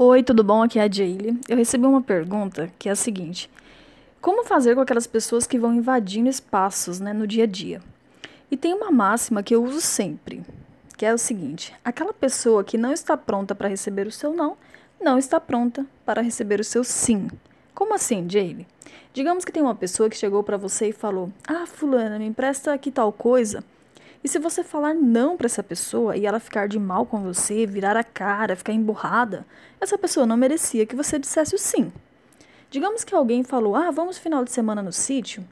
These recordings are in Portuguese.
Oi, tudo bom? Aqui é a Jaylee. Eu recebi uma pergunta que é a seguinte: Como fazer com aquelas pessoas que vão invadindo espaços né, no dia a dia? E tem uma máxima que eu uso sempre, que é o seguinte: aquela pessoa que não está pronta para receber o seu não, não está pronta para receber o seu sim. Como assim, Jaylee? Digamos que tem uma pessoa que chegou para você e falou: Ah, Fulana, me empresta aqui tal coisa. E se você falar não para essa pessoa e ela ficar de mal com você, virar a cara, ficar emburrada, essa pessoa não merecia que você dissesse o sim. Digamos que alguém falou: "Ah, vamos final de semana no sítio".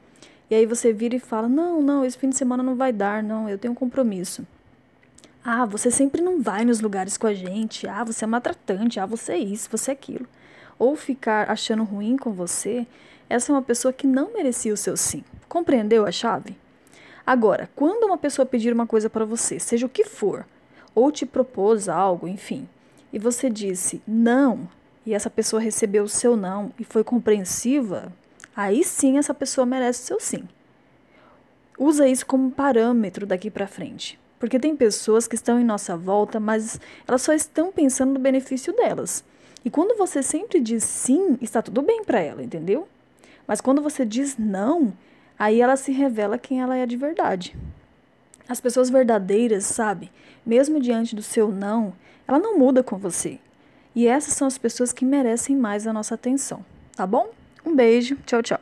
E aí você vira e fala: "Não, não, esse fim de semana não vai dar, não, eu tenho um compromisso". Ah, você sempre não vai nos lugares com a gente. Ah, você é maltratante. Ah, você é isso, você é aquilo. Ou ficar achando ruim com você, essa é uma pessoa que não merecia o seu sim. Compreendeu a chave? Agora, quando uma pessoa pedir uma coisa para você, seja o que for, ou te propôs algo, enfim, e você disse não, e essa pessoa recebeu o seu não e foi compreensiva, aí sim essa pessoa merece o seu sim. Usa isso como parâmetro daqui para frente. Porque tem pessoas que estão em nossa volta, mas elas só estão pensando no benefício delas. E quando você sempre diz sim, está tudo bem para ela, entendeu? Mas quando você diz não, aí ela se revela quem ela é de verdade. As pessoas verdadeiras, sabe, mesmo diante do seu não, ela não muda com você. E essas são as pessoas que merecem mais a nossa atenção, tá bom? Um beijo, tchau, tchau.